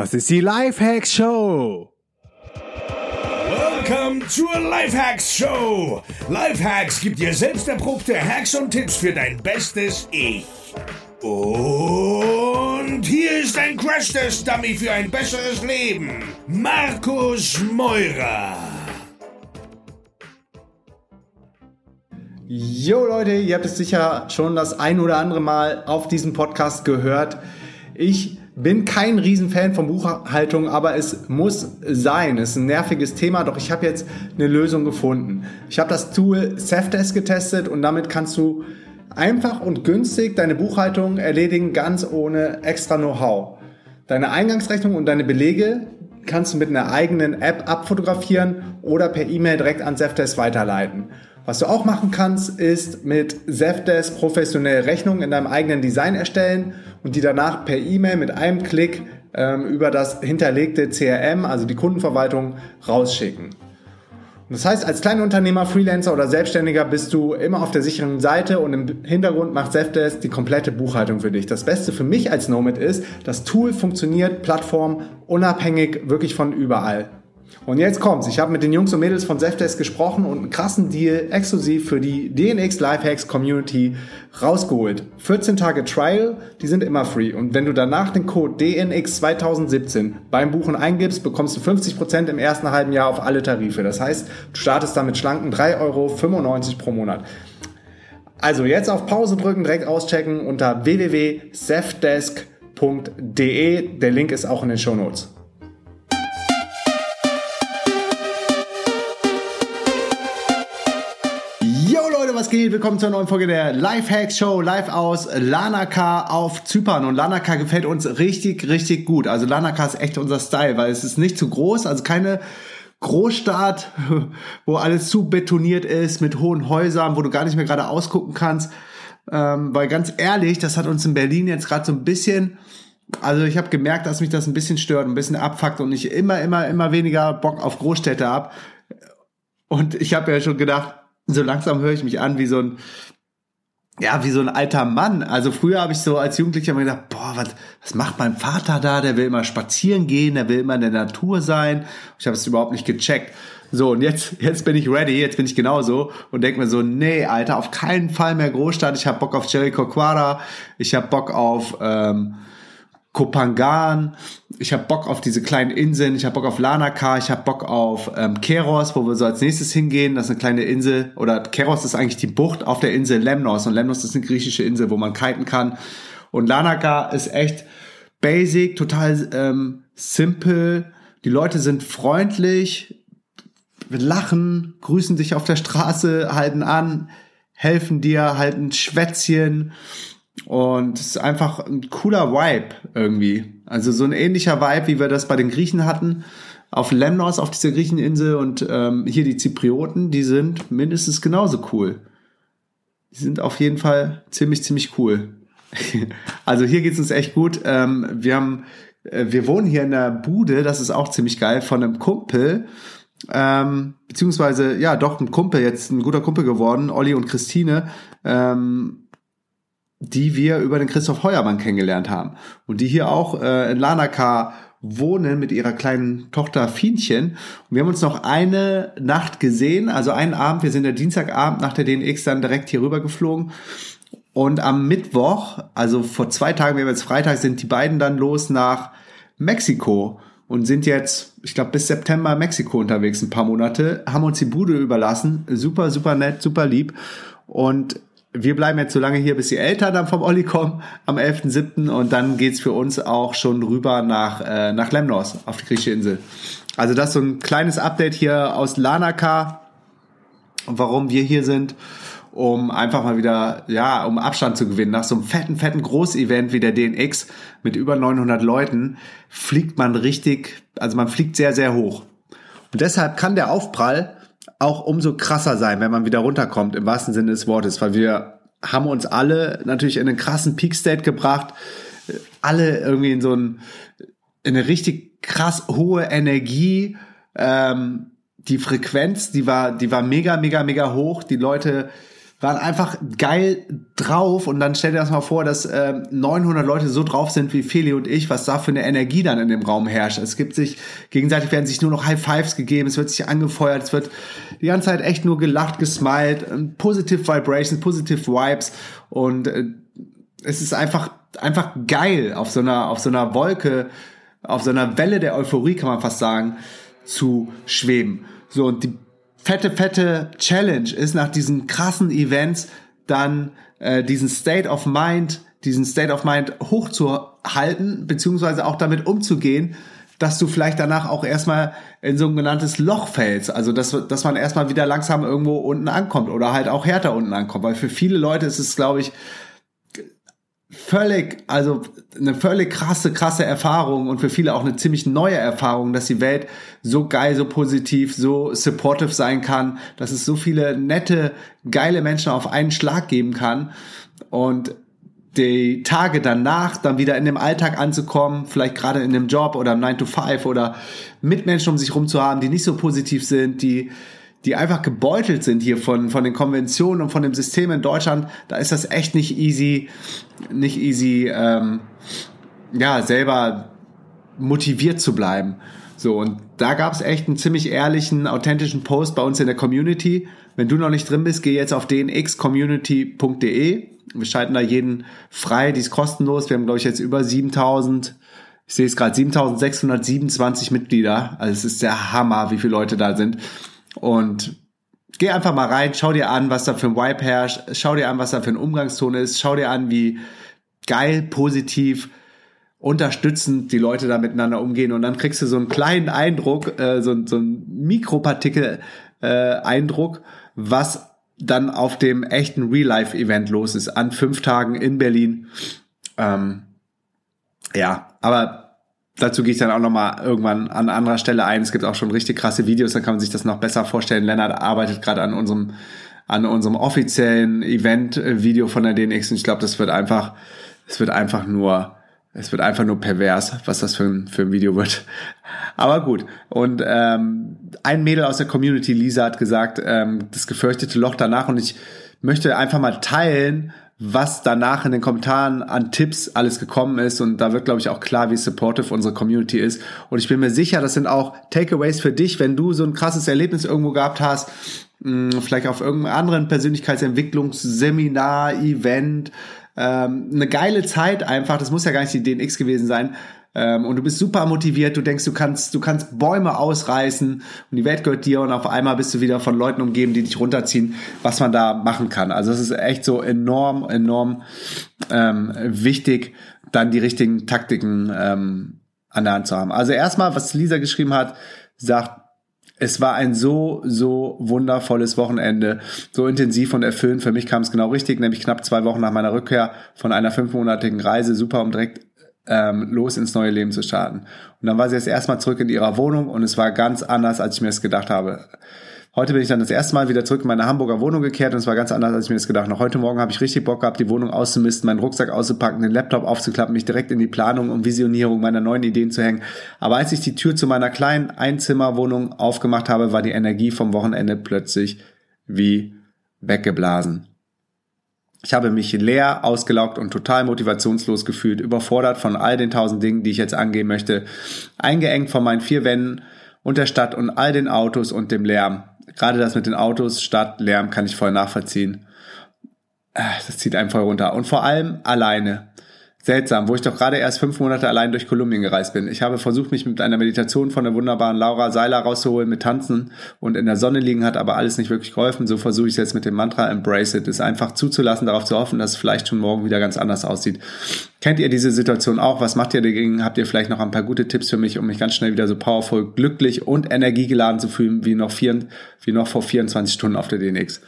Das ist die Lifehacks Show. Welcome zur Lifehacks Show. Lifehacks gibt dir selbst erprobte Hacks und Tipps für dein bestes Ich. Und hier ist ein Crash-Test-Dummy für ein besseres Leben. Markus Meurer. Jo Leute, ihr habt es sicher schon das ein oder andere Mal auf diesem Podcast gehört. Ich bin kein Riesenfan von Buchhaltung, aber es muss sein. Es ist ein nerviges Thema, doch ich habe jetzt eine Lösung gefunden. Ich habe das Tool Safdesk getestet und damit kannst du einfach und günstig deine Buchhaltung erledigen, ganz ohne extra Know-how. Deine Eingangsrechnung und deine Belege kannst du mit einer eigenen App abfotografieren oder per E-Mail direkt an Safdesk weiterleiten. Was du auch machen kannst, ist mit Zefdesk professionelle Rechnungen in deinem eigenen Design erstellen und die danach per E-Mail mit einem Klick ähm, über das hinterlegte CRM, also die Kundenverwaltung, rausschicken. Und das heißt, als Kleinunternehmer, Freelancer oder Selbstständiger bist du immer auf der sicheren Seite und im Hintergrund macht Zefdesk die komplette Buchhaltung für dich. Das Beste für mich als Nomad ist, das Tool funktioniert Plattform unabhängig wirklich von überall. Und jetzt kommt's. Ich habe mit den Jungs und Mädels von Zefdesk gesprochen und einen krassen Deal exklusiv für die DNX Lifehacks Community rausgeholt. 14 Tage Trial, die sind immer free. Und wenn du danach den Code DNX 2017 beim Buchen eingibst, bekommst du 50% im ersten halben Jahr auf alle Tarife. Das heißt, du startest damit schlanken 3,95 Euro pro Monat. Also jetzt auf Pause drücken, direkt auschecken unter www.safdesk.de. Der Link ist auch in den Show Notes. Geht? Willkommen zur neuen Folge der Lifehacks Show, live aus Lanaka auf Zypern. Und Lanaka gefällt uns richtig, richtig gut. Also Lanaka ist echt unser Style, weil es ist nicht zu groß, also keine Großstadt, wo alles zu betoniert ist, mit hohen Häusern, wo du gar nicht mehr gerade ausgucken kannst. Ähm, weil ganz ehrlich, das hat uns in Berlin jetzt gerade so ein bisschen also ich habe gemerkt, dass mich das ein bisschen stört, ein bisschen abfuckt und ich immer, immer, immer weniger Bock auf Großstädte hab. Und ich habe ja schon gedacht, so langsam höre ich mich an wie so ein, ja, wie so ein alter Mann. Also früher habe ich so als Jugendlicher immer gedacht, boah, was, was macht mein Vater da? Der will immer spazieren gehen, der will immer in der Natur sein. Ich habe es überhaupt nicht gecheckt. So, und jetzt, jetzt bin ich ready, jetzt bin ich genauso und denke mir so, nee, Alter, auf keinen Fall mehr Großstadt. Ich habe Bock auf Jericho Quara, ich habe Bock auf ähm, Kopangan, ich habe Bock auf diese kleinen Inseln, ich habe Bock auf Lanaka, ich habe Bock auf ähm, Keros, wo wir so als nächstes hingehen. Das ist eine kleine Insel, oder Keros ist eigentlich die Bucht auf der Insel Lemnos und Lemnos ist eine griechische Insel, wo man kiten kann. Und Lanaka ist echt basic, total ähm, simple. Die Leute sind freundlich, lachen, grüßen dich auf der Straße, halten an, helfen dir, halten Schwätzchen und es ist einfach ein cooler Vibe irgendwie. Also so ein ähnlicher Vibe, wie wir das bei den Griechen hatten. Auf Lemnos, auf dieser Griecheninsel und ähm, hier die Zyprioten, die sind mindestens genauso cool. Die sind auf jeden Fall ziemlich, ziemlich cool. also hier geht's uns echt gut. Ähm, wir haben, äh, wir wohnen hier in der Bude, das ist auch ziemlich geil, von einem Kumpel. Ähm, beziehungsweise, ja, doch, ein Kumpel, jetzt ein guter Kumpel geworden, Olli und Christine. Ähm, die wir über den Christoph Heuermann kennengelernt haben und die hier auch äh, in Lanaka wohnen mit ihrer kleinen Tochter Fienchen. Und wir haben uns noch eine Nacht gesehen, also einen Abend, wir sind der Dienstagabend nach der DNX dann direkt hier rüber geflogen. Und am Mittwoch, also vor zwei Tagen, wir haben jetzt Freitag, sind die beiden dann los nach Mexiko und sind jetzt, ich glaube, bis September Mexiko unterwegs, ein paar Monate, haben uns die Bude überlassen. Super, super nett, super lieb. Und wir bleiben jetzt so lange hier, bis die Eltern dann vom Olli kommen am 11.7. und dann geht's für uns auch schon rüber nach, äh, nach Lemnos auf die griechische Insel. Also das ist so ein kleines Update hier aus Lanaka, warum wir hier sind, um einfach mal wieder, ja, um Abstand zu gewinnen. Nach so einem fetten, fetten Großevent wie der DNX mit über 900 Leuten fliegt man richtig, also man fliegt sehr, sehr hoch. Und deshalb kann der Aufprall auch umso krasser sein, wenn man wieder runterkommt, im wahrsten Sinne des Wortes, weil wir haben uns alle natürlich in einen krassen Peak-State gebracht, alle irgendwie in so ein, in eine richtig krass hohe Energie, ähm, die Frequenz, die war, die war mega, mega, mega hoch. Die Leute waren einfach geil drauf und dann stell dir das mal vor, dass äh, 900 Leute so drauf sind wie Feli und ich, was da für eine Energie dann in dem Raum herrscht. Es gibt sich, gegenseitig werden sich nur noch High Fives gegeben, es wird sich angefeuert, es wird die ganze Zeit echt nur gelacht, gesmiled, positive Vibrations, positive Vibes und äh, es ist einfach, einfach geil auf so einer, auf so einer Wolke, auf so einer Welle der Euphorie, kann man fast sagen, zu schweben. So, und die fette, fette Challenge ist nach diesen krassen Events dann äh, diesen State of Mind, diesen State of Mind hochzuhalten, beziehungsweise auch damit umzugehen, dass du vielleicht danach auch erstmal in so ein genanntes Loch fällst. Also, dass, dass man erstmal wieder langsam irgendwo unten ankommt oder halt auch härter unten ankommt. Weil für viele Leute ist es, glaube ich, völlig, also eine völlig krasse, krasse Erfahrung und für viele auch eine ziemlich neue Erfahrung, dass die Welt so geil, so positiv, so supportive sein kann, dass es so viele nette, geile Menschen auf einen Schlag geben kann. Und die Tage danach dann wieder in dem Alltag anzukommen, vielleicht gerade in dem Job oder im 9 to 5 oder mit Menschen um sich rum zu haben, die nicht so positiv sind, die die einfach gebeutelt sind hier von, von den Konventionen und von dem System in Deutschland, da ist das echt nicht easy, nicht easy, ähm, ja, selber motiviert zu bleiben. So, und da gab es echt einen ziemlich ehrlichen, authentischen Post bei uns in der Community. Wenn du noch nicht drin bist, geh jetzt auf dnxcommunity.de. Wir schalten da jeden frei, die ist kostenlos. Wir haben, glaube ich, jetzt über 7000, ich sehe es gerade, 7627 Mitglieder. Also es ist der Hammer, wie viele Leute da sind. Und geh einfach mal rein, schau dir an, was da für ein Vibe herrscht, schau dir an, was da für ein Umgangston ist, schau dir an, wie geil, positiv, unterstützend die Leute da miteinander umgehen und dann kriegst du so einen kleinen Eindruck, äh, so, so einen Mikropartikel-Eindruck, äh, was dann auf dem echten Real-Life-Event los ist, an fünf Tagen in Berlin. Ähm, ja, aber dazu gehe ich dann auch nochmal irgendwann an anderer Stelle ein. Es gibt auch schon richtig krasse Videos, dann kann man sich das noch besser vorstellen. Lennart arbeitet gerade an unserem, an unserem offiziellen Event-Video von der DNX und ich glaube, das wird einfach, es wird einfach nur, es wird einfach nur pervers, was das für ein, für ein Video wird. Aber gut. Und ähm, ein Mädel aus der Community, Lisa, hat gesagt, ähm, das gefürchtete Loch danach und ich möchte einfach mal teilen, was danach in den Kommentaren an Tipps alles gekommen ist. Und da wird, glaube ich, auch klar, wie supportive unsere Community ist. Und ich bin mir sicher, das sind auch Takeaways für dich, wenn du so ein krasses Erlebnis irgendwo gehabt hast, hm, vielleicht auf irgendeinem anderen Persönlichkeitsentwicklungsseminar, Event, ähm, eine geile Zeit einfach, das muss ja gar nicht die DNX gewesen sein, ähm, und du bist super motiviert, du denkst, du kannst, du kannst Bäume ausreißen und die Welt gehört dir und auf einmal bist du wieder von Leuten umgeben, die dich runterziehen, was man da machen kann. Also es ist echt so enorm, enorm ähm, wichtig, dann die richtigen Taktiken ähm, an der Hand zu haben. Also erstmal, was Lisa geschrieben hat, sagt, es war ein so, so wundervolles Wochenende, so intensiv und erfüllend. Für mich kam es genau richtig, nämlich knapp zwei Wochen nach meiner Rückkehr von einer fünfmonatigen Reise, super, um direkt ähm, los ins neue Leben zu starten. Und dann war sie jetzt erstmal zurück in ihrer Wohnung und es war ganz anders, als ich mir es gedacht habe. Heute bin ich dann das erste Mal wieder zurück in meine Hamburger Wohnung gekehrt und es war ganz anders, als ich mir das gedacht habe. Heute Morgen habe ich richtig Bock gehabt, die Wohnung auszumisten, meinen Rucksack auszupacken, den Laptop aufzuklappen, mich direkt in die Planung und Visionierung meiner neuen Ideen zu hängen. Aber als ich die Tür zu meiner kleinen Einzimmerwohnung aufgemacht habe, war die Energie vom Wochenende plötzlich wie weggeblasen. Ich habe mich leer, ausgelaugt und total motivationslos gefühlt, überfordert von all den tausend Dingen, die ich jetzt angehen möchte, eingeengt von meinen vier Wänden und der Stadt und all den Autos und dem Lärm. Gerade das mit den Autos, Stadt, Lärm kann ich voll nachvollziehen. Äh, das zieht einem voll runter. Und vor allem alleine. Seltsam, wo ich doch gerade erst fünf Monate allein durch Kolumbien gereist bin. Ich habe versucht, mich mit einer Meditation von der wunderbaren Laura Seiler rauszuholen, mit Tanzen und in der Sonne liegen, hat aber alles nicht wirklich geholfen. So versuche ich es jetzt mit dem Mantra Embrace It, es einfach zuzulassen, darauf zu hoffen, dass es vielleicht schon morgen wieder ganz anders aussieht. Kennt ihr diese Situation auch? Was macht ihr dagegen? Habt ihr vielleicht noch ein paar gute Tipps für mich, um mich ganz schnell wieder so powerful, glücklich und energiegeladen zu fühlen, wie noch, vier, wie noch vor 24 Stunden auf der DNX?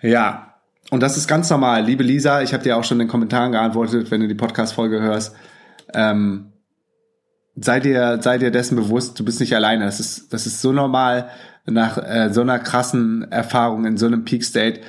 Ja, und das ist ganz normal. Liebe Lisa, ich habe dir auch schon in den Kommentaren geantwortet, wenn du die Podcast-Folge hörst. Ähm, sei dir, sei dir dessen bewusst, du bist nicht alleine. Das ist, das ist so normal nach äh, so einer krassen Erfahrung in so einem Peak State.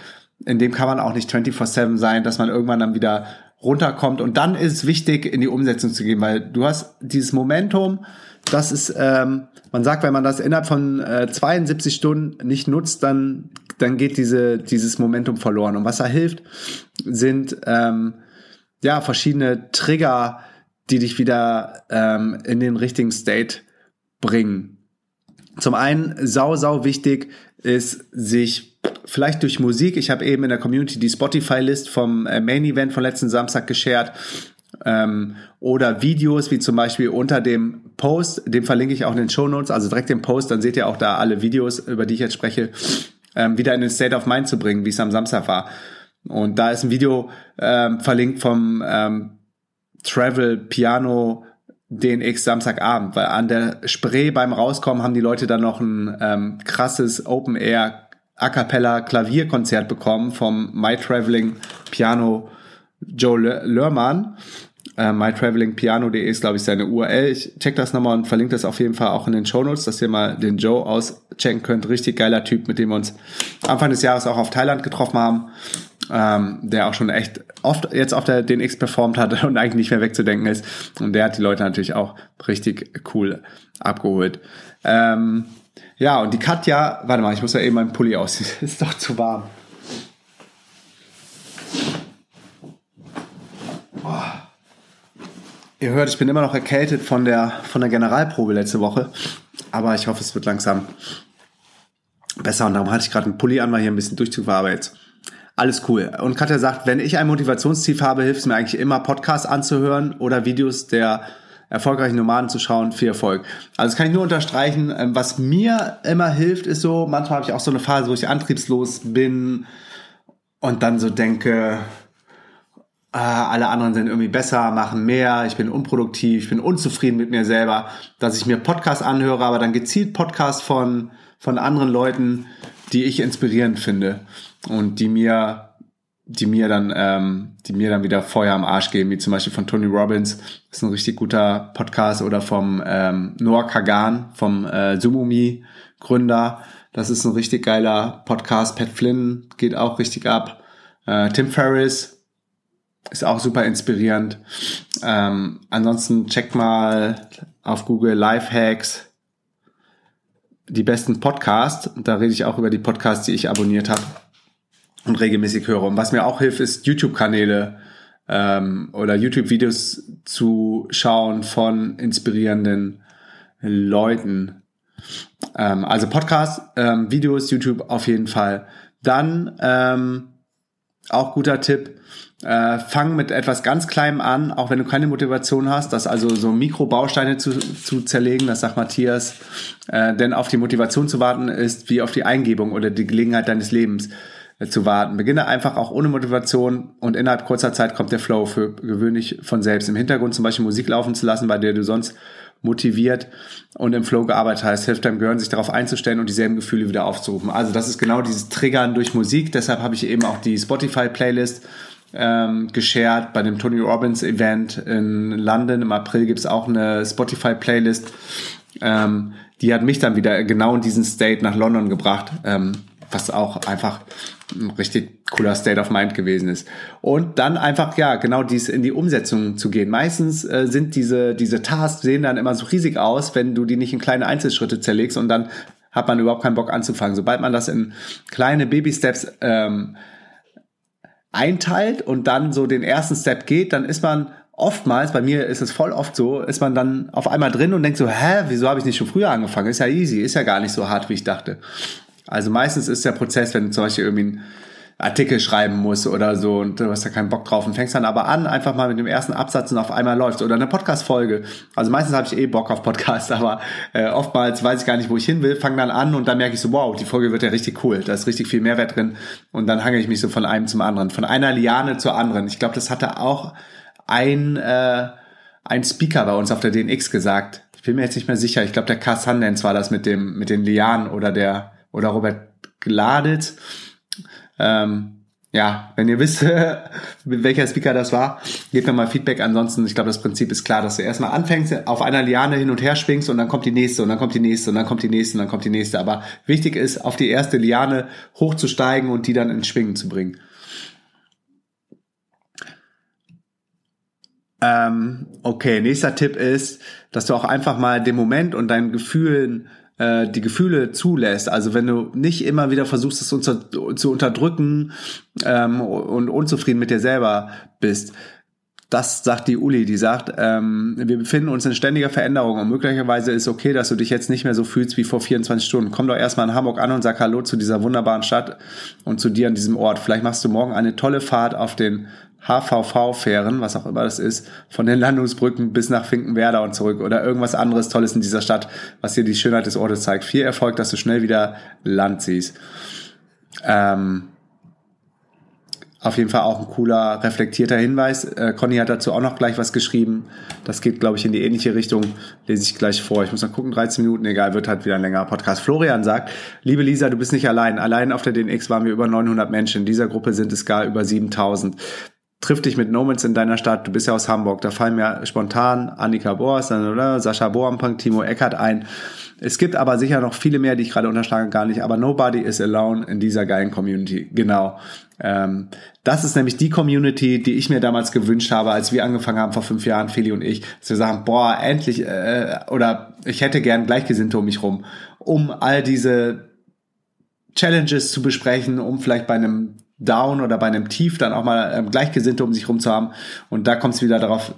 In dem kann man auch nicht 24-7 sein, dass man irgendwann dann wieder runterkommt. Und dann ist es wichtig, in die Umsetzung zu gehen, weil du hast dieses Momentum, das ist, ähm, man sagt, wenn man das innerhalb von äh, 72 Stunden nicht nutzt, dann dann geht diese, dieses Momentum verloren. Und was da hilft, sind ähm, ja verschiedene Trigger, die dich wieder ähm, in den richtigen State bringen. Zum einen sau, sau wichtig ist, sich vielleicht durch Musik, ich habe eben in der Community die Spotify-List vom äh, Main Event von letzten Samstag geshared, ähm, oder Videos, wie zum Beispiel unter dem Post, den verlinke ich auch in den Show Notes, also direkt den Post, dann seht ihr auch da alle Videos, über die ich jetzt spreche, ähm, wieder in den State of Mind zu bringen, wie es am Samstag war. Und da ist ein Video ähm, verlinkt vom ähm, Travel Piano DNX Samstagabend, weil an der Spree beim Rauskommen haben die Leute dann noch ein ähm, krasses Open Air A cappella Klavierkonzert bekommen vom My Traveling Piano Joe Lörmann. Äh, mytravelingpiano.de ist, glaube ich, seine URL. Ich check das nochmal und verlinke das auf jeden Fall auch in den Show Notes, dass ihr mal den Joe auschecken könnt. Richtig geiler Typ, mit dem wir uns Anfang des Jahres auch auf Thailand getroffen haben. Ähm, der auch schon echt oft jetzt auf der DNX performt hat und eigentlich nicht mehr wegzudenken ist. Und der hat die Leute natürlich auch richtig cool abgeholt. Ähm, ja, und die Katja, warte mal, ich muss ja eben meinen Pulli ausziehen. ist doch zu warm. Ihr hört, ich bin immer noch erkältet von der, von der Generalprobe letzte Woche. Aber ich hoffe, es wird langsam besser. Und darum hatte ich gerade einen Pulli an, weil hier ein bisschen Durchzug war, aber jetzt alles cool. Und Katja sagt, wenn ich ein Motivationstief habe, hilft es mir eigentlich immer, Podcasts anzuhören oder Videos der erfolgreichen Nomaden zu schauen. Viel Erfolg. Also das kann ich nur unterstreichen. Ähm, was mir immer hilft, ist so, manchmal habe ich auch so eine Phase, wo ich antriebslos bin und dann so denke, alle anderen sind irgendwie besser, machen mehr, ich bin unproduktiv, ich bin unzufrieden mit mir selber, dass ich mir Podcasts anhöre, aber dann gezielt Podcasts von, von anderen Leuten, die ich inspirierend finde und die mir die mir dann ähm, die mir dann wieder Feuer am Arsch geben, wie zum Beispiel von Tony Robbins, ist ein richtig guter Podcast oder vom ähm, Noah Kagan, vom äh, Sumumi Gründer, das ist ein richtig geiler Podcast. Pat Flynn geht auch richtig ab. Äh, Tim Ferriss, ist auch super inspirierend. Ähm, ansonsten checkt mal auf Google Lifehacks die besten Podcasts. Da rede ich auch über die Podcasts, die ich abonniert habe und regelmäßig höre. Und was mir auch hilft, ist YouTube-Kanäle ähm, oder YouTube-Videos zu schauen von inspirierenden Leuten. Ähm, also Podcasts, ähm, Videos, YouTube auf jeden Fall. Dann ähm, auch guter Tipp, äh, fang mit etwas ganz Kleinem an, auch wenn du keine Motivation hast, das also so Mikrobausteine zu, zu zerlegen, das sagt Matthias. Äh, denn auf die Motivation zu warten ist wie auf die Eingebung oder die Gelegenheit deines Lebens äh, zu warten. Beginne einfach auch ohne Motivation und innerhalb kurzer Zeit kommt der Flow für gewöhnlich von selbst. Im Hintergrund zum Beispiel Musik laufen zu lassen, bei der du sonst motiviert und im Flow gearbeitet hast, hilft deinem Gehirn, sich darauf einzustellen und dieselben Gefühle wieder aufzurufen. Also das ist genau dieses Triggern durch Musik. Deshalb habe ich eben auch die Spotify-Playlist ähm, geshared bei dem Tony Robbins Event in London. Im April gibt es auch eine Spotify-Playlist. Ähm, die hat mich dann wieder genau in diesen State nach London gebracht, ähm, was auch einfach ein richtig cooler State of Mind gewesen ist. Und dann einfach, ja, genau dies in die Umsetzung zu gehen. Meistens äh, sind diese, diese Tasks sehen dann immer so riesig aus, wenn du die nicht in kleine Einzelschritte zerlegst und dann hat man überhaupt keinen Bock anzufangen. Sobald man das in kleine Baby-Steps ähm, einteilt und dann so den ersten Step geht, dann ist man oftmals, bei mir ist es voll oft so, ist man dann auf einmal drin und denkt so, hä, wieso habe ich nicht schon früher angefangen? Ist ja easy, ist ja gar nicht so hart, wie ich dachte. Also meistens ist der Prozess, wenn du zum Beispiel irgendwie ein Artikel schreiben muss oder so und du hast da keinen Bock drauf und fängst dann aber an, einfach mal mit dem ersten Absatz und auf einmal läuft oder eine Podcast-Folge. Also meistens habe ich eh Bock auf Podcasts, aber äh, oftmals weiß ich gar nicht, wo ich hin will, fange dann an und dann merke ich so, wow, die Folge wird ja richtig cool, da ist richtig viel Mehrwert drin und dann hange ich mich so von einem zum anderen, von einer Liane zur anderen. Ich glaube, das hatte auch ein, äh, ein Speaker bei uns auf der DNX gesagt. Ich bin mir jetzt nicht mehr sicher. Ich glaube, der K. Sundance war das mit dem, mit den Lianen oder der, oder Robert Gladitz. Ähm, ja, wenn ihr wisst, welcher Speaker das war, gebt mir mal Feedback. Ansonsten, ich glaube, das Prinzip ist klar, dass du erstmal anfängst, auf einer Liane hin und her schwingst und dann kommt die nächste und dann kommt die nächste und dann kommt die nächste und dann kommt die nächste. Aber wichtig ist, auf die erste Liane hochzusteigen und die dann ins Schwingen zu bringen. Ähm, okay, nächster Tipp ist, dass du auch einfach mal den Moment und deinen Gefühlen äh, die Gefühle zulässt, also wenn du nicht immer wieder versuchst, es unter, zu unterdrücken ähm, und unzufrieden mit dir selber bist, das sagt die Uli, die sagt, ähm, wir befinden uns in ständiger Veränderung und möglicherweise ist okay, dass du dich jetzt nicht mehr so fühlst wie vor 24 Stunden. Komm doch erstmal in Hamburg an und sag Hallo zu dieser wunderbaren Stadt und zu dir an diesem Ort. Vielleicht machst du morgen eine tolle Fahrt auf den HVV-Fähren, was auch immer das ist, von den Landungsbrücken bis nach Finkenwerder und zurück oder irgendwas anderes Tolles in dieser Stadt, was dir die Schönheit des Ortes zeigt. Viel Erfolg, dass du schnell wieder Land siehst. Ähm, auf jeden Fall auch ein cooler, reflektierter Hinweis. Äh, Conny hat dazu auch noch gleich was geschrieben. Das geht, glaube ich, in die ähnliche Richtung. Lese ich gleich vor. Ich muss mal gucken, 13 Minuten, egal, wird halt wieder ein längerer Podcast. Florian sagt, liebe Lisa, du bist nicht allein. Allein auf der DNX waren wir über 900 Menschen. In dieser Gruppe sind es gar über 7000 triff dich mit Nomans in deiner Stadt, du bist ja aus Hamburg, da fallen mir spontan Annika Boas, Sascha Boampang, Timo Eckert ein. Es gibt aber sicher noch viele mehr, die ich gerade unterschlage, gar nicht, aber nobody is alone in dieser geilen Community. Genau. Ähm, das ist nämlich die Community, die ich mir damals gewünscht habe, als wir angefangen haben vor fünf Jahren, Feli und ich, dass wir sagen, boah, endlich, äh, oder ich hätte gern Gleichgesinnte um mich rum, um all diese Challenges zu besprechen, um vielleicht bei einem Down oder bei einem Tief dann auch mal ähm, Gleichgesinnte um sich rum zu haben. Und da kommt es wieder darauf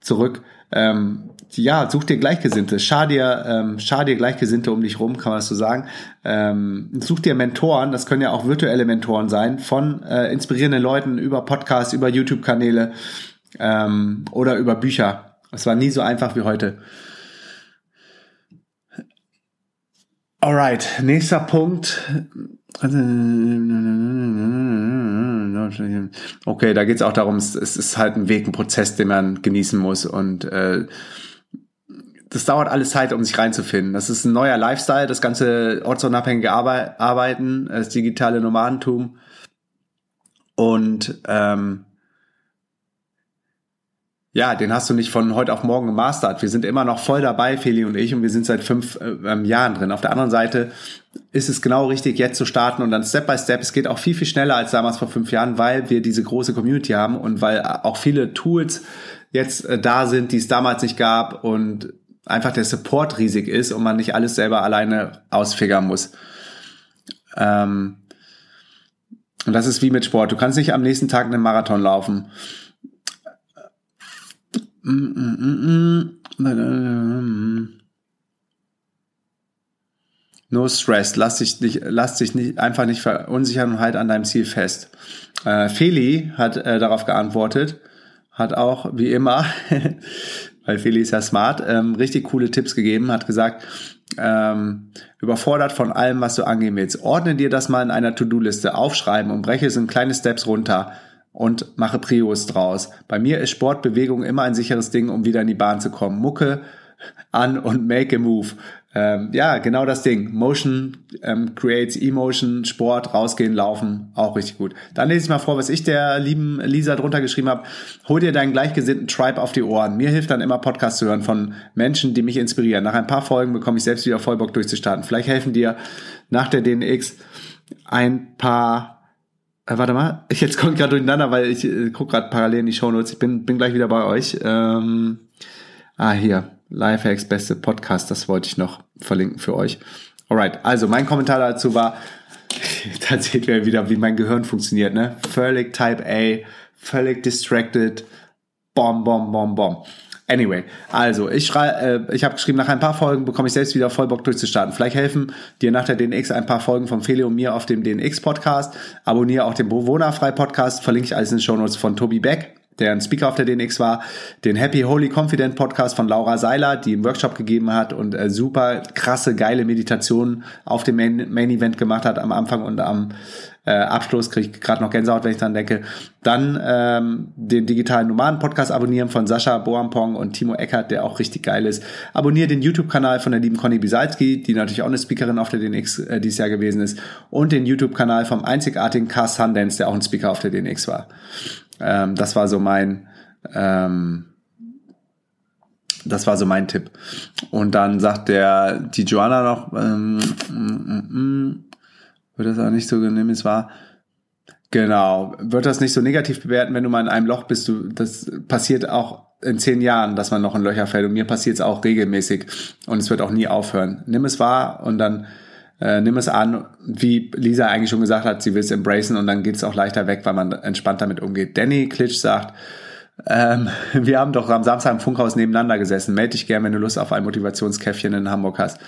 zurück. Ähm, ja, such dir Gleichgesinnte, schar dir, ähm, schar dir Gleichgesinnte um dich rum, kann man das so sagen. Ähm, such dir Mentoren, das können ja auch virtuelle Mentoren sein, von äh, inspirierenden Leuten über Podcasts, über YouTube-Kanäle ähm, oder über Bücher. Es war nie so einfach wie heute. Alright, nächster Punkt. Okay, da geht es auch darum, es, ist halt ein Weg, ein Prozess, den man genießen muss und äh, das dauert alles Zeit, um sich reinzufinden. Das ist ein neuer Lifestyle, das ganze ortsunabhängige Arbeiten, das digitale Nomadentum und ähm, ja, den hast du nicht von heute auf morgen gemastert. Wir sind immer noch voll dabei, Feli und ich, und wir sind seit fünf äh, Jahren drin. Auf der anderen Seite ist es genau richtig, jetzt zu starten und dann Step by Step. Es geht auch viel, viel schneller als damals vor fünf Jahren, weil wir diese große Community haben und weil auch viele Tools jetzt äh, da sind, die es damals nicht gab und einfach der Support riesig ist und man nicht alles selber alleine ausfigern muss. Ähm und das ist wie mit Sport. Du kannst nicht am nächsten Tag einen Marathon laufen No stress, lass dich nicht, lass dich nicht, einfach nicht verunsichern und halt an deinem Ziel fest. Äh, Feli hat äh, darauf geantwortet, hat auch wie immer, weil Feli ist ja smart, ähm, richtig coole Tipps gegeben, hat gesagt, ähm, überfordert von allem, was du angehen willst. Ordne dir das mal in einer To-Do-Liste, aufschreiben und breche es in kleine Steps runter und mache Prios draus. Bei mir ist Sportbewegung immer ein sicheres Ding, um wieder in die Bahn zu kommen. Mucke an und make a move. Ähm, ja, genau das Ding. Motion ähm, creates Emotion, Sport, rausgehen, laufen, auch richtig gut. Dann lese ich mal vor, was ich der lieben Lisa drunter geschrieben habe. Hol dir deinen gleichgesinnten Tribe auf die Ohren. Mir hilft dann immer Podcasts zu hören von Menschen, die mich inspirieren. Nach ein paar Folgen bekomme ich selbst wieder voll Bock durchzustarten. Vielleicht helfen dir nach der DNX ein paar äh, warte mal, ich jetzt komme gerade durcheinander, weil ich äh, gucke gerade parallel in die Shownotes. Ich bin, bin gleich wieder bei euch. Ähm, ah, hier, Lifehacks, beste Podcast, das wollte ich noch verlinken für euch. Alright, also mein Kommentar dazu war, da seht ihr wieder, wie mein Gehirn funktioniert, ne? Völlig Type A, völlig distracted, bom, bom, bom, bom. Anyway, also ich schrei, äh, ich habe geschrieben, nach ein paar Folgen bekomme ich selbst wieder voll Bock durchzustarten. Vielleicht helfen dir nach der DNX ein paar Folgen von Feli und mir auf dem DNX Podcast. Abonniere auch den Bewohnerfrei Podcast, verlinke ich alles in den Show Notes von Tobi Beck der ein Speaker auf der DNX war, den Happy Holy Confident Podcast von Laura Seiler, die einen Workshop gegeben hat und äh, super krasse, geile Meditationen auf dem Main, Main Event gemacht hat am Anfang und am äh, Abschluss kriege ich gerade noch Gänsehaut, wenn ich dran denke. Dann ähm, den digitalen Nomaden-Podcast abonnieren von Sascha Boampong und Timo Eckert, der auch richtig geil ist. Abonniere den YouTube-Kanal von der lieben Conny Bisalski, die natürlich auch eine Speakerin auf der DNX äh, dieses Jahr gewesen ist. Und den YouTube-Kanal vom einzigartigen Car Sundance, der auch ein Speaker auf der DNX war. Ähm, das war so mein... Ähm, das war so mein Tipp. Und dann sagt der die Joanna noch, ähm, mm, mm, mm wird das auch nicht so genehm es war. Genau, wird das nicht so negativ bewerten, wenn du mal in einem Loch bist. Du, das passiert auch in zehn Jahren, dass man noch in Löcher fällt. Und mir passiert es auch regelmäßig. Und es wird auch nie aufhören. Nimm es wahr und dann äh, nimm es an, wie Lisa eigentlich schon gesagt hat, sie will es embracen und dann geht es auch leichter weg, weil man entspannt damit umgeht. Danny Klitsch sagt, ähm, wir haben doch am Samstag im Funkhaus nebeneinander gesessen. Meld dich gerne, wenn du Lust auf ein Motivationskäffchen in Hamburg hast.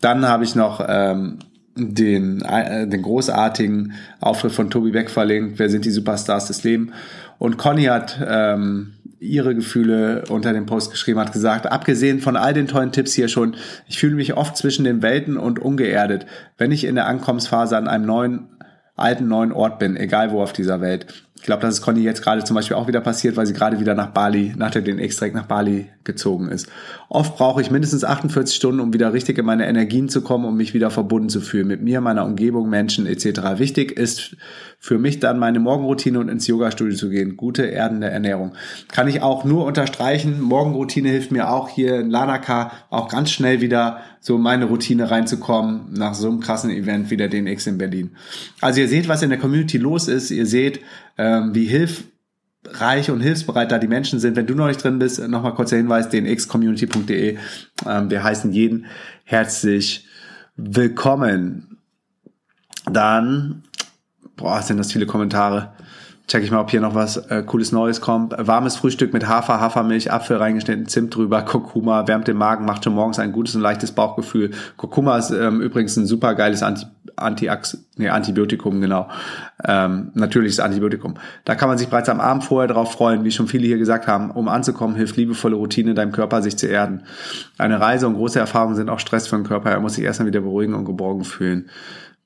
Dann habe ich noch ähm, den, äh, den großartigen Auftritt von Tobi Beck verlinkt. Wer sind die Superstars des Lebens? Und Conny hat ähm, ihre Gefühle unter dem Post geschrieben, hat gesagt, abgesehen von all den tollen Tipps hier schon, ich fühle mich oft zwischen den Welten und ungeerdet, wenn ich in der Ankommensphase an einem neuen, alten, neuen Ort bin, egal wo auf dieser Welt. Ich glaube, das ist Conny jetzt gerade zum Beispiel auch wieder passiert, weil sie gerade wieder nach Bali, nach der DNX direkt nach Bali gezogen ist. Oft brauche ich mindestens 48 Stunden, um wieder richtig in meine Energien zu kommen, um mich wieder verbunden zu fühlen mit mir, meiner Umgebung, Menschen etc. Wichtig ist für mich dann meine Morgenroutine und ins Yoga-Studio zu gehen. Gute, erdende Ernährung. Kann ich auch nur unterstreichen. Morgenroutine hilft mir auch hier in Lanaka auch ganz schnell wieder so meine Routine reinzukommen nach so einem krassen Event wie der DNX in Berlin. Also ihr seht, was in der Community los ist. Ihr seht, ähm, wie hilfreich und hilfsbereit da die Menschen sind. Wenn du noch nicht drin bist, nochmal kurzer Hinweis, dnxcommunity.de. Ähm, wir heißen jeden herzlich willkommen. Dann boah, sind das viele Kommentare. Check ich mal, ob hier noch was äh, cooles Neues kommt. Warmes Frühstück mit Hafer, Hafermilch, Apfel reingeschnitten, Zimt drüber, Kurkuma, wärmt den Magen, macht schon morgens ein gutes und leichtes Bauchgefühl. Kurkuma ist ähm, übrigens ein super geiles Anti, Anti nee, Antibiotikum, genau. Ähm, natürliches Antibiotikum. Da kann man sich bereits am Abend vorher drauf freuen, wie schon viele hier gesagt haben. Um anzukommen, hilft liebevolle Routine deinem Körper, sich zu erden. Eine Reise und große Erfahrungen sind auch Stress für den Körper. Er muss sich erstmal wieder beruhigen und geborgen fühlen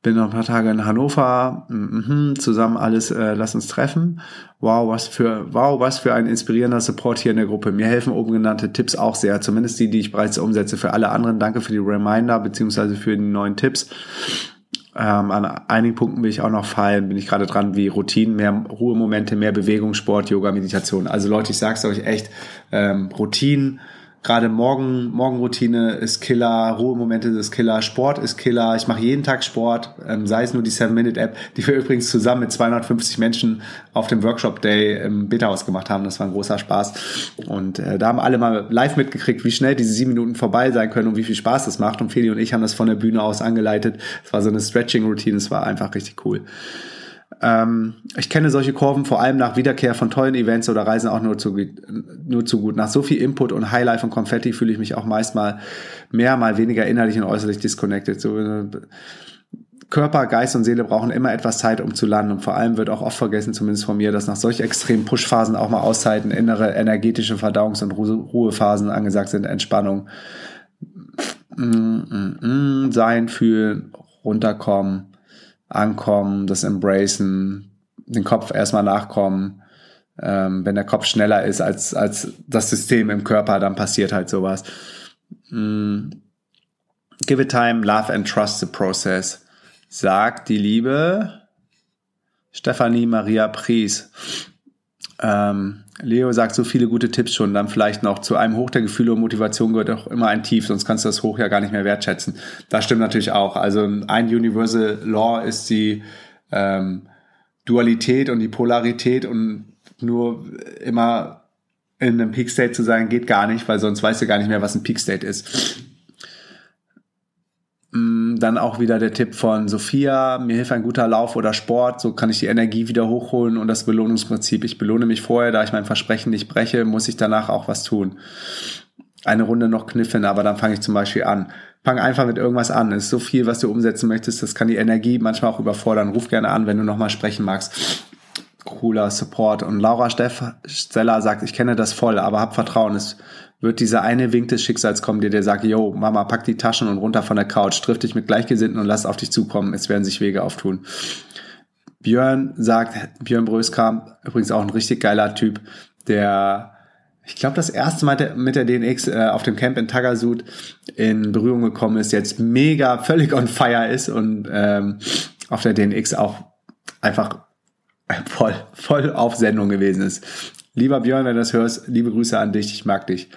bin noch ein paar Tage in Hannover, mhm, zusammen alles, äh, lass uns treffen. Wow, was für, wow, was für ein inspirierender Support hier in der Gruppe. Mir helfen oben genannte Tipps auch sehr, zumindest die, die ich bereits umsetze. Für alle anderen danke für die Reminder beziehungsweise für die neuen Tipps. Ähm, an einigen Punkten will ich auch noch fallen, bin ich gerade dran, wie Routinen, mehr Ruhemomente, mehr Bewegung, Sport, Yoga, Meditation. Also Leute, ich sag's euch echt, ähm, Routinen, Gerade Morgen, Morgenroutine ist Killer, Ruhemomente ist Killer, Sport ist Killer. Ich mache jeden Tag Sport, ähm, sei es nur die 7-Minute-App, die wir übrigens zusammen mit 250 Menschen auf dem Workshop-Day im Beta-Haus gemacht haben. Das war ein großer Spaß. Und äh, da haben alle mal live mitgekriegt, wie schnell diese sieben Minuten vorbei sein können und wie viel Spaß das macht. Und Feli und ich haben das von der Bühne aus angeleitet. Es war so eine Stretching-Routine, es war einfach richtig cool. Ähm, ich kenne solche Kurven vor allem nach Wiederkehr von tollen Events oder Reisen auch nur zu, nur zu gut. Nach so viel Input und Highlife und Konfetti fühle ich mich auch meist mal mehr, mal weniger innerlich und äußerlich disconnected. So, äh, Körper, Geist und Seele brauchen immer etwas Zeit, um zu landen. Und vor allem wird auch oft vergessen, zumindest von mir, dass nach solch extremen Pushphasen auch mal Auszeiten, innere energetische Verdauungs- und Ruhephasen angesagt sind. Entspannung, mm, mm, mm, sein, fühlen, runterkommen ankommen, das embracen, den Kopf erstmal nachkommen. Ähm, wenn der Kopf schneller ist als, als das System im Körper, dann passiert halt sowas. Mm. Give it time, love and trust the process. Sagt die liebe Stephanie Maria Pries. Ähm, Leo sagt so viele gute Tipps schon, dann vielleicht noch zu einem Hoch der Gefühle und Motivation gehört auch immer ein Tief, sonst kannst du das Hoch ja gar nicht mehr wertschätzen. Das stimmt natürlich auch. Also ein Universal Law ist die ähm, Dualität und die Polarität und nur immer in einem Peak State zu sein geht gar nicht, weil sonst weißt du gar nicht mehr, was ein Peak State ist. Mm, dann auch wieder der Tipp von Sophia, mir hilft ein guter Lauf oder Sport, so kann ich die Energie wieder hochholen und das Belohnungsprinzip. Ich belohne mich vorher, da ich mein Versprechen nicht breche, muss ich danach auch was tun. Eine Runde noch kniffen, aber dann fange ich zum Beispiel an. Fang einfach mit irgendwas an. Es ist so viel, was du umsetzen möchtest, das kann die Energie manchmal auch überfordern. Ruf gerne an, wenn du nochmal sprechen magst. Cooler Support. Und Laura Steller sagt, ich kenne das voll, aber hab Vertrauen. Es wird dieser eine Wink des Schicksals kommen, der dir sagt, yo, Mama, pack die Taschen und runter von der Couch, triff dich mit Gleichgesinnten und lass auf dich zukommen. Es werden sich Wege auftun. Björn sagt, Björn Bröskamp, übrigens auch ein richtig geiler Typ, der ich glaube, das erste Mal mit der DNX äh, auf dem Camp in Tagasud in Berührung gekommen ist, jetzt mega völlig on fire ist und ähm, auf der DNX auch einfach voll, voll auf Sendung gewesen ist Lieber Björn, wenn du das hörst, liebe Grüße an dich, ich mag dich.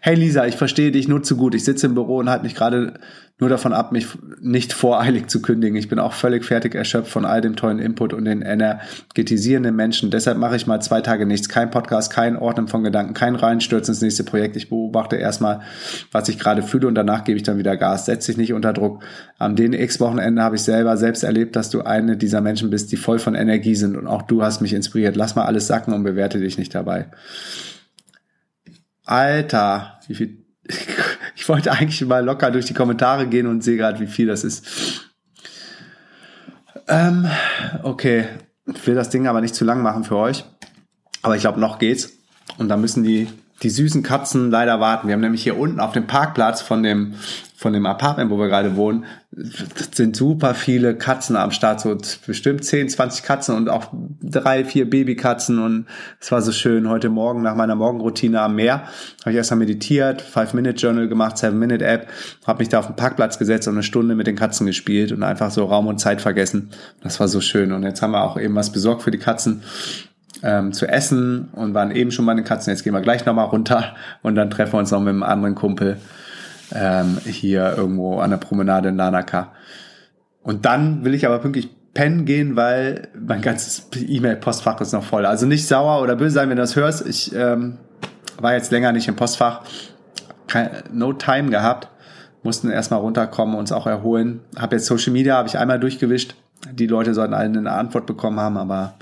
Hey Lisa, ich verstehe dich nur zu gut. Ich sitze im Büro und halte mich gerade nur davon ab, mich nicht voreilig zu kündigen. Ich bin auch völlig fertig erschöpft von all dem tollen Input und den energetisierenden Menschen. Deshalb mache ich mal zwei Tage nichts. Kein Podcast, kein Ordnen von Gedanken, kein Reinstürzen ins nächste Projekt. Ich beobachte erstmal, was ich gerade fühle und danach gebe ich dann wieder Gas. Setz dich nicht unter Druck. Am DNX-Wochenende habe ich selber selbst erlebt, dass du eine dieser Menschen bist, die voll von Energie sind und auch du hast mich inspiriert. Lass mal alles sacken und bewerte dich nicht dabei. Alter, wie viel ich wollte eigentlich mal locker durch die Kommentare gehen und sehe gerade, wie viel das ist. Ähm, okay, ich will das Ding aber nicht zu lang machen für euch. Aber ich glaube, noch geht's. Und da müssen die, die süßen Katzen leider warten. Wir haben nämlich hier unten auf dem Parkplatz von dem von dem Apartment, wo wir gerade wohnen, sind super viele Katzen am Start, so bestimmt 10, 20 Katzen und auch drei, vier Babykatzen und es war so schön. Heute Morgen nach meiner Morgenroutine am Meer habe ich erstmal meditiert, Five-Minute-Journal gemacht, Seven-Minute-App, habe mich da auf den Parkplatz gesetzt und eine Stunde mit den Katzen gespielt und einfach so Raum und Zeit vergessen. Das war so schön und jetzt haben wir auch eben was besorgt für die Katzen ähm, zu essen und waren eben schon bei den Katzen. Jetzt gehen wir gleich nochmal runter und dann treffen wir uns noch mit einem anderen Kumpel ähm, hier irgendwo an der Promenade in Lanaka. Und dann will ich aber pünktlich pennen gehen, weil mein ganzes E-Mail-Postfach ist noch voll. Also nicht sauer oder böse sein, wenn du das hörst. Ich ähm, war jetzt länger nicht im Postfach. No time gehabt. Mussten erstmal runterkommen, uns auch erholen. Hab jetzt Social Media, habe ich einmal durchgewischt. Die Leute sollten alle eine Antwort bekommen haben, aber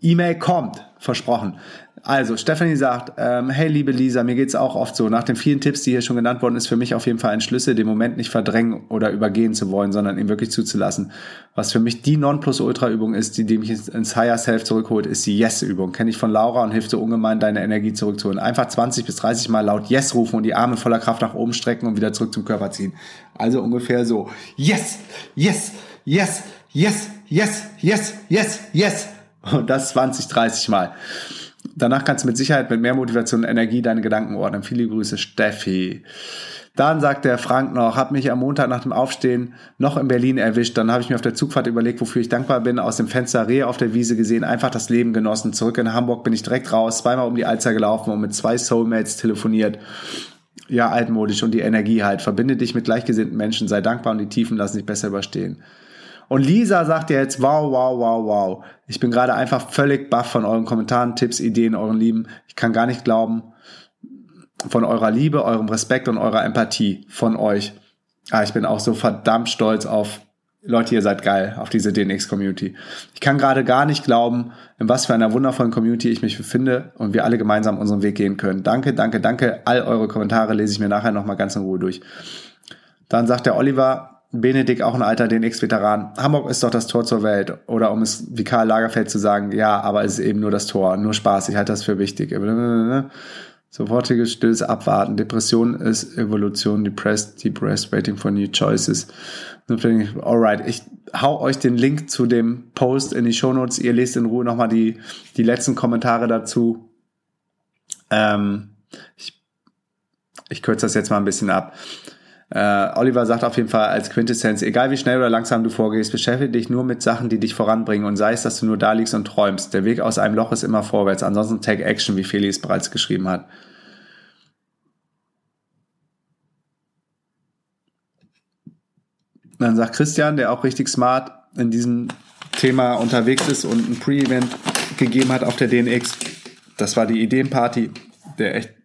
E-Mail kommt, versprochen. Also, Stephanie sagt, ähm, hey liebe Lisa, mir geht's auch oft so. Nach den vielen Tipps, die hier schon genannt wurden, ist für mich auf jeden Fall ein Schlüssel, den Moment nicht verdrängen oder übergehen zu wollen, sondern ihn wirklich zuzulassen. Was für mich die Nonplusultra-Übung ist, die, die mich ins Higher Self zurückholt, ist die Yes-Übung. Kenne ich von Laura und hilft so ungemein, deine Energie zurückzuholen. Einfach 20 bis 30 Mal laut Yes rufen und die Arme voller Kraft nach oben strecken und wieder zurück zum Körper ziehen. Also ungefähr so. Yes, yes, yes, yes, yes, yes, yes, yes. Und das 20, 30 Mal. Danach kannst du mit Sicherheit mit mehr Motivation und Energie deine Gedanken ordnen. Viele Grüße, Steffi. Dann sagt der Frank noch, hat mich am Montag nach dem Aufstehen noch in Berlin erwischt. Dann habe ich mir auf der Zugfahrt überlegt, wofür ich dankbar bin. Aus dem Fenster Rehe auf der Wiese gesehen, einfach das Leben genossen. Zurück in Hamburg bin ich direkt raus, zweimal um die Alster gelaufen und mit zwei Soulmates telefoniert. Ja, altmodisch und die Energie halt. Verbinde dich mit gleichgesinnten Menschen, sei dankbar und die Tiefen lassen sich besser überstehen. Und Lisa sagt jetzt, wow, wow, wow, wow. Ich bin gerade einfach völlig baff von euren Kommentaren, Tipps, Ideen, euren Lieben. Ich kann gar nicht glauben, von eurer Liebe, eurem Respekt und eurer Empathie von euch. Ah, ich bin auch so verdammt stolz auf Leute, ihr seid geil, auf diese DNX-Community. Ich kann gerade gar nicht glauben, in was für einer wundervollen Community ich mich befinde und wir alle gemeinsam unseren Weg gehen können. Danke, danke, danke. All eure Kommentare lese ich mir nachher nochmal ganz in Ruhe durch. Dann sagt der Oliver, Benedikt, auch ein alter DNX-Veteran. Hamburg ist doch das Tor zur Welt. Oder um es wie Karl Lagerfeld zu sagen, ja, aber es ist eben nur das Tor, nur Spaß. Ich halte das für wichtig. Sofortiges stilles Abwarten. Depression ist Evolution. Depressed, depressed, waiting for new choices. Alright, ich hau euch den Link zu dem Post in die Shownotes. Ihr lest in Ruhe nochmal die, die letzten Kommentare dazu. Ähm, ich, ich kürze das jetzt mal ein bisschen ab. Äh, Oliver sagt auf jeden Fall als Quintessenz, egal wie schnell oder langsam du vorgehst, beschäftige dich nur mit Sachen, die dich voranbringen und sei es, dass du nur da liegst und träumst. Der Weg aus einem Loch ist immer vorwärts, ansonsten take action, wie Feli es bereits geschrieben hat. Dann sagt Christian, der auch richtig smart in diesem Thema unterwegs ist und ein Pre-Event gegeben hat auf der DNX. Das war die Ideenparty, der echt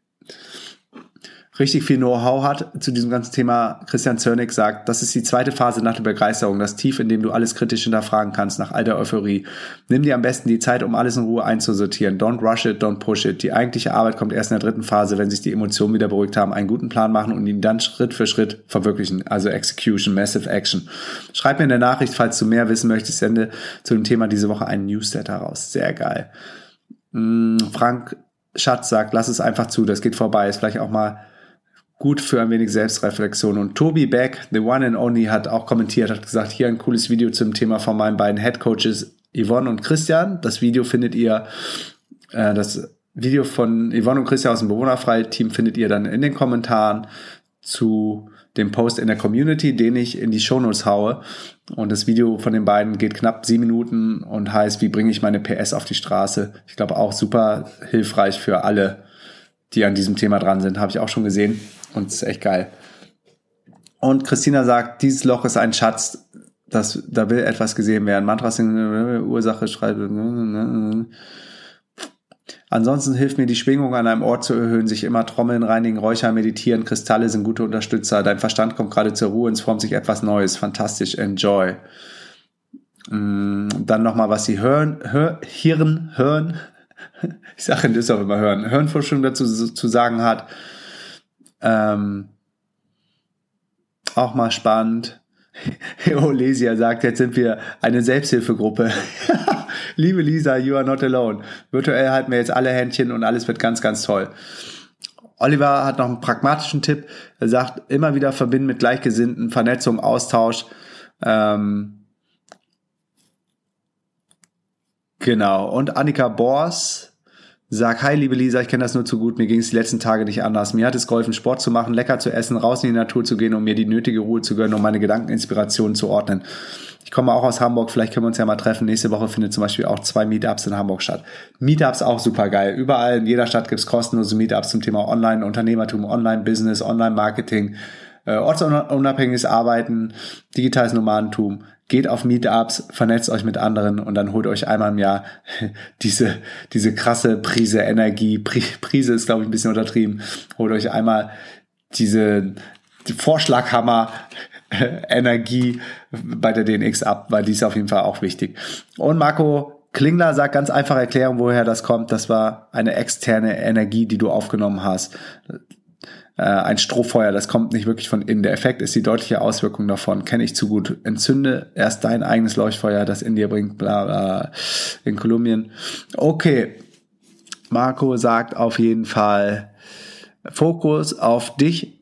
richtig viel Know-how hat zu diesem ganzen Thema. Christian Zörnig sagt, das ist die zweite Phase nach der Begeisterung, das Tief, in dem du alles kritisch hinterfragen kannst, nach all der Euphorie. Nimm dir am besten die Zeit, um alles in Ruhe einzusortieren. Don't rush it, don't push it. Die eigentliche Arbeit kommt erst in der dritten Phase, wenn sich die Emotionen wieder beruhigt haben, einen guten Plan machen und ihn dann Schritt für Schritt verwirklichen. Also Execution, Massive Action. Schreib mir in der Nachricht, falls du mehr wissen möchtest, sende zu dem Thema diese Woche einen Newsletter raus. Sehr geil. Mm, Frank Schatz sagt, lass es einfach zu, das geht vorbei. Ist vielleicht auch mal gut für ein wenig Selbstreflexion. Und Toby Beck, the one and only, hat auch kommentiert, hat gesagt, hier ein cooles Video zum Thema von meinen beiden Head Coaches Yvonne und Christian. Das Video findet ihr, äh, das Video von Yvonne und Christian aus dem Bewohnerfrei-Team findet ihr dann in den Kommentaren. zu dem Post in der Community, den ich in die Shownotes haue. Und das Video von den beiden geht knapp sieben Minuten und heißt, wie bringe ich meine PS auf die Straße. Ich glaube auch super hilfreich für alle, die an diesem Thema dran sind. Habe ich auch schon gesehen und ist echt geil. Und Christina sagt, dieses Loch ist ein Schatz, das, da will etwas gesehen werden. Mantras sind Ursache, schreibt. Ansonsten hilft mir die Schwingung an einem Ort zu erhöhen, sich immer trommeln, reinigen, räuchern, meditieren. Kristalle sind gute Unterstützer. Dein Verstand kommt gerade zur Ruhe und es formt sich etwas Neues. Fantastisch, enjoy. Mm, dann nochmal, was sie hören, hör, Hirn, hören. Ich sage in Düsseldorf immer hören. Hirnforschung dazu zu sagen hat. Ähm, auch mal spannend. Olesia sagt, jetzt sind wir eine Selbsthilfegruppe. Liebe Lisa, you are not alone. Virtuell halten wir jetzt alle Händchen und alles wird ganz, ganz toll. Oliver hat noch einen pragmatischen Tipp. Er sagt, immer wieder verbinden mit Gleichgesinnten, Vernetzung, Austausch. Ähm, genau. Und Annika Bors Sag, hi liebe Lisa, ich kenne das nur zu gut, mir ging es die letzten Tage nicht anders. Mir hat es geholfen, Sport zu machen, lecker zu essen, raus in die Natur zu gehen, um mir die nötige Ruhe zu gönnen, um meine Gedankeninspirationen zu ordnen. Ich komme auch aus Hamburg, vielleicht können wir uns ja mal treffen. Nächste Woche findet zum Beispiel auch zwei Meetups in Hamburg statt. Meetups auch super geil. Überall in jeder Stadt gibt's kostenlose Meetups zum Thema Online-Unternehmertum, Online-Business, Online-Marketing, äh, ortsunabhängiges Arbeiten, digitales Nomadentum geht auf Meetups, vernetzt euch mit anderen und dann holt euch einmal im Jahr diese, diese krasse Prise Energie. Prise ist, glaube ich, ein bisschen untertrieben. Holt euch einmal diese die Vorschlaghammer Energie bei der DNX ab, weil die ist auf jeden Fall auch wichtig. Und Marco Klingler sagt ganz einfach erklären, woher das kommt. Das war eine externe Energie, die du aufgenommen hast äh, ein Strohfeuer, das kommt nicht wirklich von innen. Der Effekt ist die deutliche Auswirkung davon. Kenne ich zu gut. Entzünde erst dein eigenes Leuchtfeuer, das in dir bringt, bla bla, in Kolumbien. Okay. Marco sagt auf jeden Fall Fokus auf dich.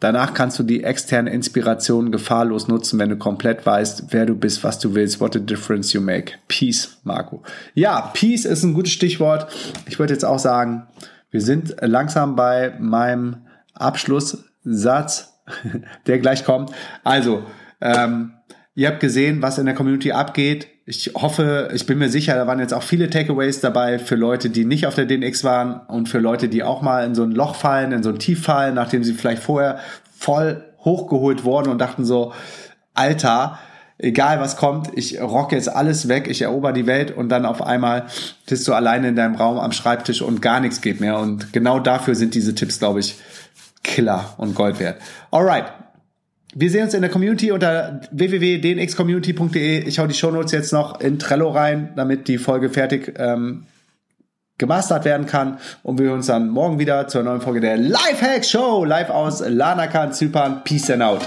Danach kannst du die externe Inspiration gefahrlos nutzen, wenn du komplett weißt, wer du bist, was du willst, what a difference you make. Peace, Marco. Ja, Peace ist ein gutes Stichwort. Ich würde jetzt auch sagen, wir sind langsam bei meinem Abschlusssatz, der gleich kommt. Also, ähm, ihr habt gesehen, was in der Community abgeht. Ich hoffe, ich bin mir sicher, da waren jetzt auch viele Takeaways dabei für Leute, die nicht auf der DNX waren und für Leute, die auch mal in so ein Loch fallen, in so ein Tief fallen, nachdem sie vielleicht vorher voll hochgeholt wurden und dachten so, Alter, egal was kommt, ich rocke jetzt alles weg, ich erober die Welt und dann auf einmal bist du alleine in deinem Raum am Schreibtisch und gar nichts geht mehr. Und genau dafür sind diese Tipps, glaube ich, Killer und Gold wert. Alright. Wir sehen uns in der Community unter www.dnxcommunity.de. Ich hau die Shownotes jetzt noch in Trello rein, damit die Folge fertig ähm, gemastert werden kann. Und wir hören uns dann morgen wieder zur neuen Folge der Lifehack Show, live aus Lanaka, Zypern. Peace and out.